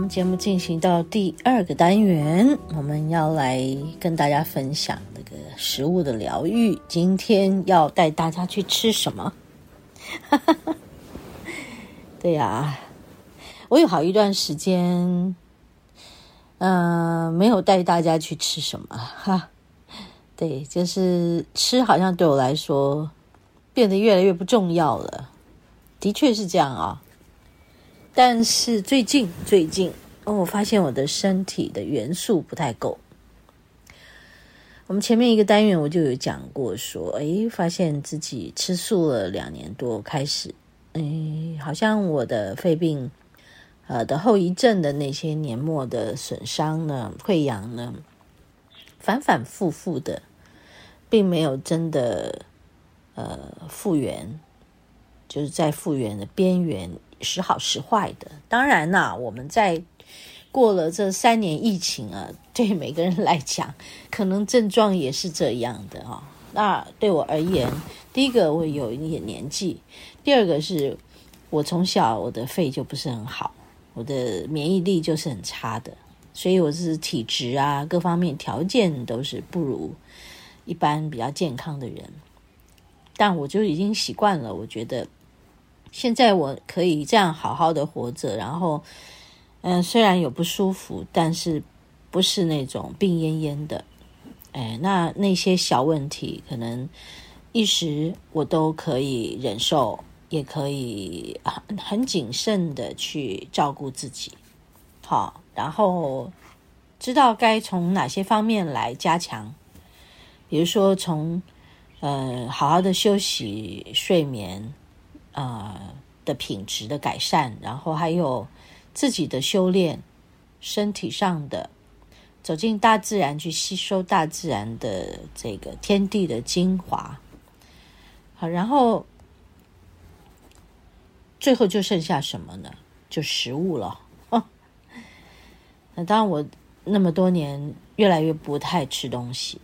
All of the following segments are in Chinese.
我们节目进行到第二个单元，我们要来跟大家分享这个食物的疗愈。今天要带大家去吃什么？对呀，我有好一段时间，嗯、没有带大家去吃什么哈。对，就是吃好像对我来说变得越来越不重要了。的确是这样啊、但是最近最近，哦，我发现我的身体的元素不太够。我们前面一个单元我就有讲过说，诶，发现自己吃素了两年多，开始。哎，好像我的肺病，呃的后遗症的那些年末的损伤呢、溃疡呢，反反复复的，并没有真的呃复原，就是在复原的边缘，时好时坏的。当然啦，我们在过了这三年疫情啊，对每个人来讲，可能症状也是这样的啊、那对我而言，第一个我有一点年纪。第二个是，我从小我的肺就不是很好，我的免疫力就是很差的，所以我是体质啊，各方面条件都是不如一般比较健康的人。但我就已经习惯了，我觉得现在我可以这样好好的活着，然后，嗯，虽然有不舒服，但是不是那种病恹恹的，哎，那那些小问题可能一时我都可以忍受。也可以很很谨慎的去照顾自己，好，然后知道该从哪些方面来加强，比如说从呃好好的休息、睡眠、呃、的品质的改善，然后还有自己的修炼，身体上的走进大自然去吸收大自然的这个天地的精华，好，然后。最后就剩下什么呢？就食物了。那当然，我那么多年越来越不太吃东西，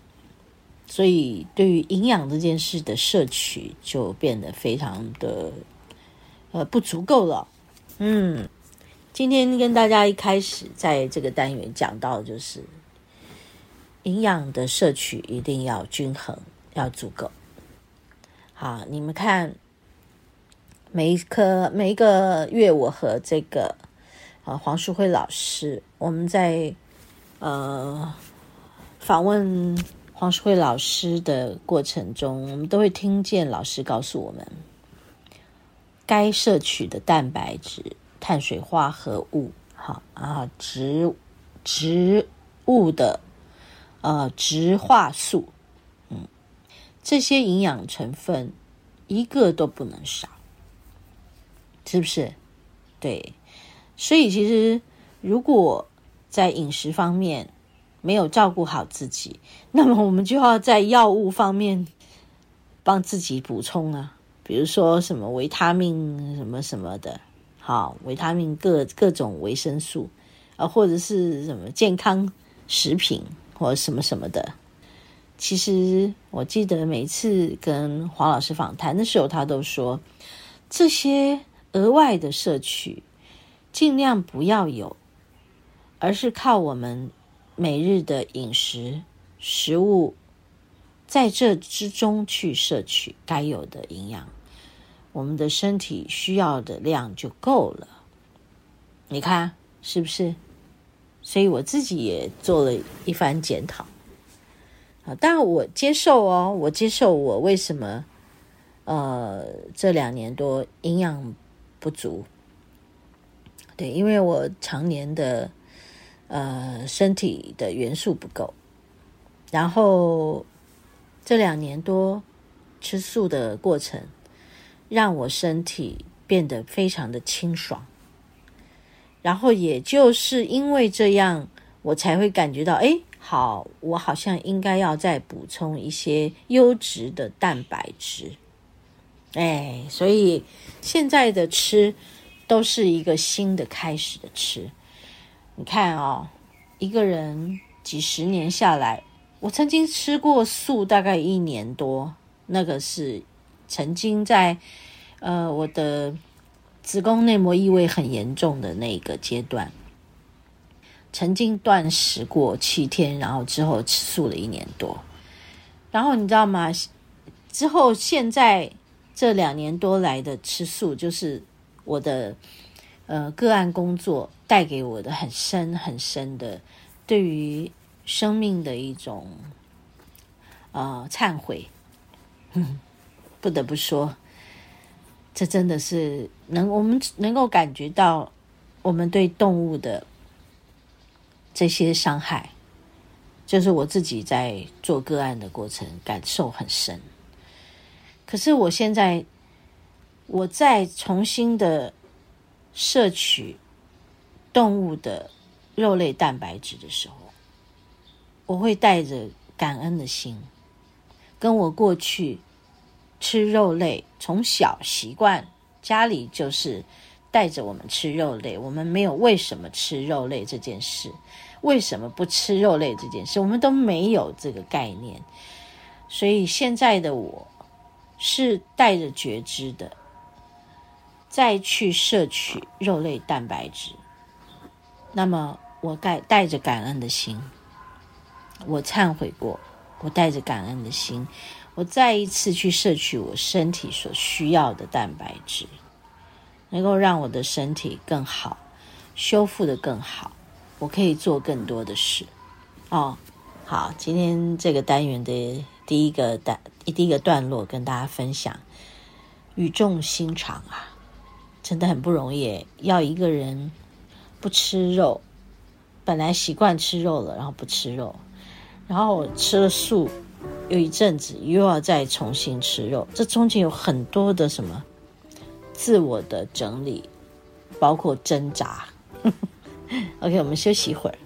所以对于营养这件事的摄取就变得非常的呃不足够了。嗯，今天跟大家一开始在这个单元讲到，就是营养的摄取一定要均衡，要足够。好，你们看。每一颗每一个月，我和这个呃黄淑慧老师，我们在呃访问黄淑慧老师的过程中，我们都会听见老师告诉我们，该摄取的蛋白质、碳水化合物，好啊，植植物的呃植化素，嗯，这些营养成分一个都不能少。是不是？对，所以其实如果在饮食方面没有照顾好自己，那么我们就要在药物方面帮自己补充啊，比如说什么维他命什么什么的，好，维他命各各种维生素啊，或者是什么健康食品或什么什么的。其实我记得每次跟黄老师访谈的时候，他都说这些。额外的摄取，尽量不要有，而是靠我们每日的饮食食物，在这之中去摄取该有的营养，我们的身体需要的量就够了。你看是不是？所以我自己也做了一番检讨啊，当然我接受哦，我接受我为什么呃这两年多营养。不足，对，因为我常年的呃身体的元素不够，然后这两年多吃素的过程，让我身体变得非常的清爽。然后也就是因为这样，我才会感觉到，哎，好，我好像应该要再补充一些优质的蛋白质。哎，所以现在的吃都是一个新的开始的吃。你看哦，一个人几十年下来。我曾经吃过素，大概一年多，那个是曾经在呃我的子宫内膜异位很严重的那个阶段，曾经断食过七天，然后之后吃素了一年多，然后你知道吗？之后现在这两年多来的吃素，就是我的呃个案工作带给我的很深很深的对于。生命的一种呃忏悔，嗯，不得不说，这真的是能我们能够感觉到我们对动物的这些伤害，就是我自己在做个案的过程感受很深。可是我现在我再重新的摄取动物的肉类蛋白质的时候。我会带着感恩的心，跟我过去吃肉类，从小习惯家里就是带着我们吃肉类，我们没有为什么吃肉类这件事，为什么不吃肉类这件事，我们都没有这个概念。所以现在的我是带着觉知的，再去摄取肉类蛋白质，那么我带带着感恩的心。我忏悔过，我带着感恩的心，我再一次去摄取我身体所需要的蛋白质，能够让我的身体更好，修复的更好，我可以做更多的事。哦，好，今天这个单元的第一个单，第一个段落跟大家分享，语重心长啊，真的很不容易，要一个人不吃肉，本来习惯吃肉了，然后不吃肉。然后吃了素，有一阵子又要再重新吃肉，这中间有很多的什么自我的整理，包括挣扎。OK，我们休息一会儿。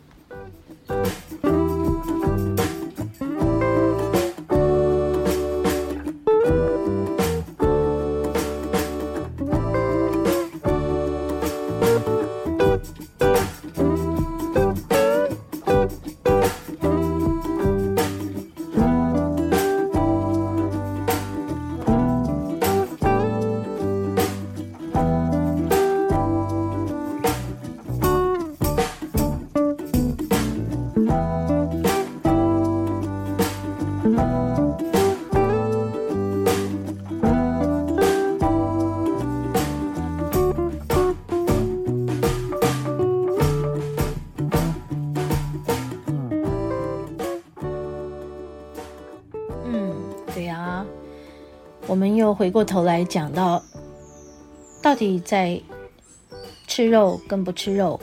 嗯，对啊我们又回过头来讲到，到底在吃肉跟不吃肉，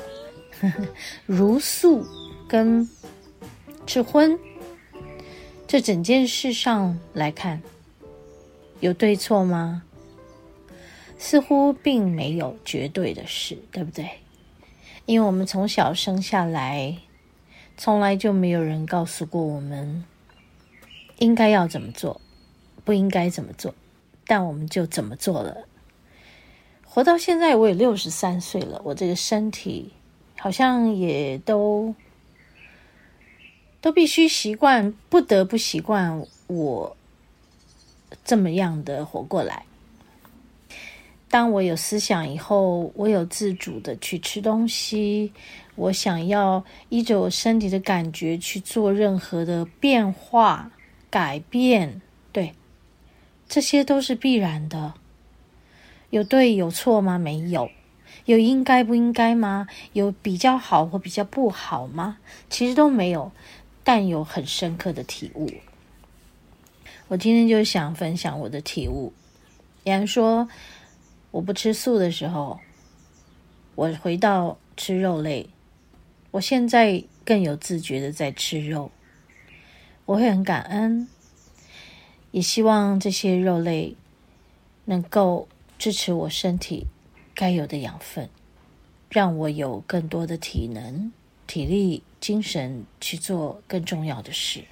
呵呵，茹素跟吃荤，这整件事上来看，有对错吗？似乎并没有绝对的事，对不对？因为我们从小生下来，从来就没有人告诉过我们应该要怎么做。不应该怎么做，但我们就怎么做了。活到现在，我也六十三岁了，我这个身体好像也都都必须习惯，不得不习惯我这么样的活过来。当我有思想以后，我有自主的去吃东西，我想要依着我身体的感觉去做任何的变化、改变，对。这些都是必然的，有对有错吗？没有，有应该不应该吗？有比较好或比较不好吗？其实都没有，但有很深刻的体悟。我今天就想分享我的体悟。比方说，我不吃素的时候，我回到吃肉类，我现在更有自觉的在吃肉，我会很感恩。也希望这些肉类能够支持我身体该有的养分，让我有更多的体能、体力、精神去做更重要的事，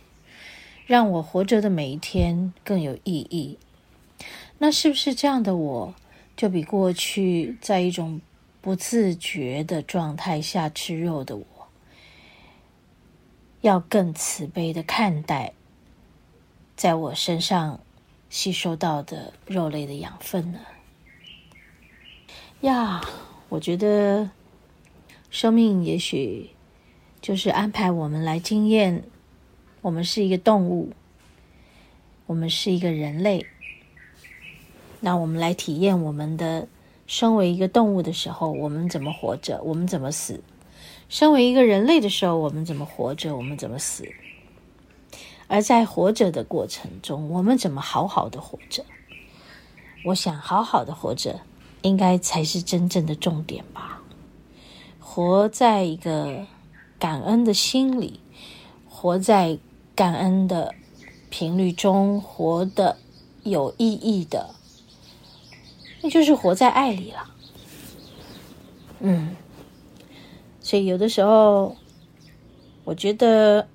让我活着的每一天更有意义。那是不是这样的我，就比过去在一种不自觉的状态下吃肉的我，要更慈悲的看待在我身上吸收到的肉类的养分呢？呀，我觉得生命也许就是安排我们来经验，我们是一个动物，我们是一个人类。那我们来体验我们的身为一个动物的时候，我们怎么活着，我们怎么死；身为一个人类的时候，我们怎么活着，我们怎么死。而在活着的过程中，我们怎么好好的活着？我想，好好的活着，应该才是真正的重点吧。活在一个感恩的心里，活在感恩的频率中，活得有意义的。那就是活在爱里了，嗯，所以有的时候，我觉得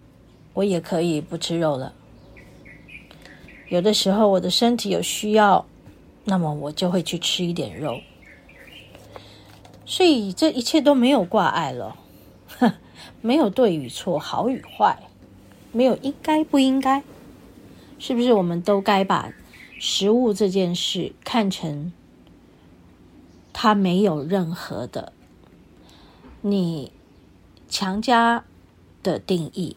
我也可以不吃肉了。有的时候我的身体有需要，那么我就会去吃一点肉。所以这一切都没有挂碍了，没有对与错，好与坏，没有应该不应该，是不是？我们都该把食物这件事看成。它没有任何的你强加的定义，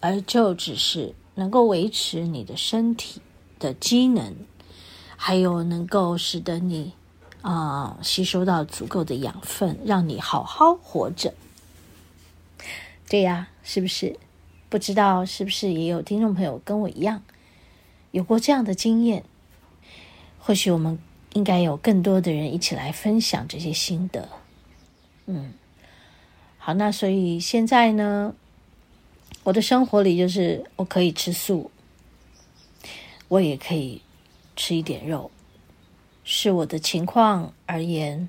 而就只是能够维持你的身体的机能，还有能够使得你啊、吸收到足够的养分，让你好好活着。对呀，是不是？不知道是不是也有听众朋友跟我一样有过这样的经验？或许我们。应该有更多的人一起来分享这些心得。嗯，好，那所以现在呢，我的生活里就是我可以吃素，我也可以吃一点肉，是我的情况而言，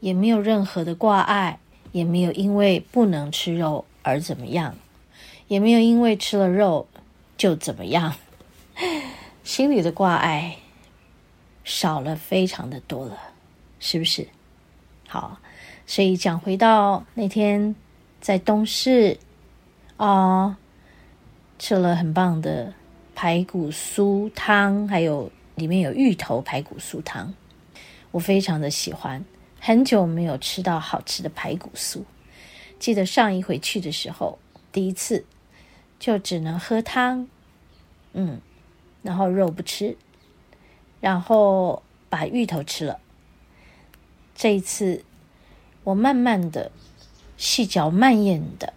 也没有任何的挂碍，也没有因为不能吃肉而怎么样，也没有因为吃了肉就怎么样，心里的挂碍。少了非常的多了，是不是？好，所以讲回到那天在东市啊、哦，吃了很棒的排骨酥汤，还有里面有芋头排骨酥汤，我非常的喜欢。很久没有吃到好吃的排骨酥，记得上一回去的时候，第一次就只能喝汤，嗯，然后肉不吃。然后把芋头吃了。这一次，我慢慢的、细嚼慢咽的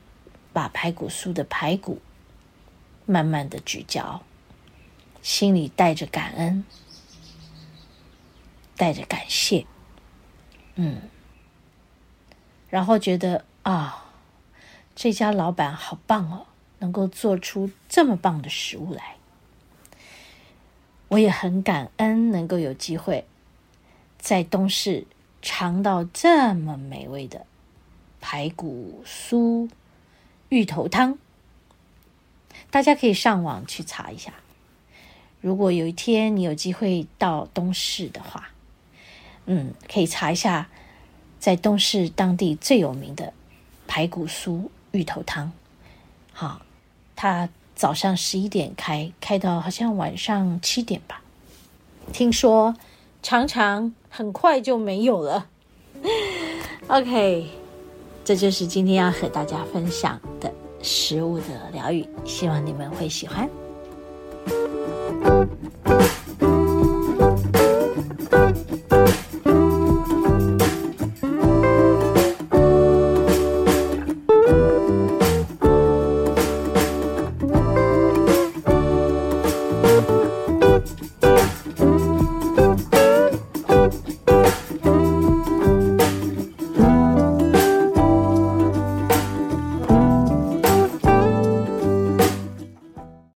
把排骨酥的排骨慢慢的咀嚼，心里带着感恩，带着感谢，嗯，然后觉得啊，这家老板好棒哦，能够做出这么棒的食物来。我也很感恩能够有机会在东市尝到这么美味的排骨酥芋头汤。大家可以上网去查一下。如果有一天你有机会到东市的话，嗯可以查一下在东市当地最有名的排骨酥芋头汤。好它早上十一点开开到好像晚上七点吧。听说常常很快就没有了。Ok 这就是今天要和大家分享的食物的疗愈希望你们会喜欢。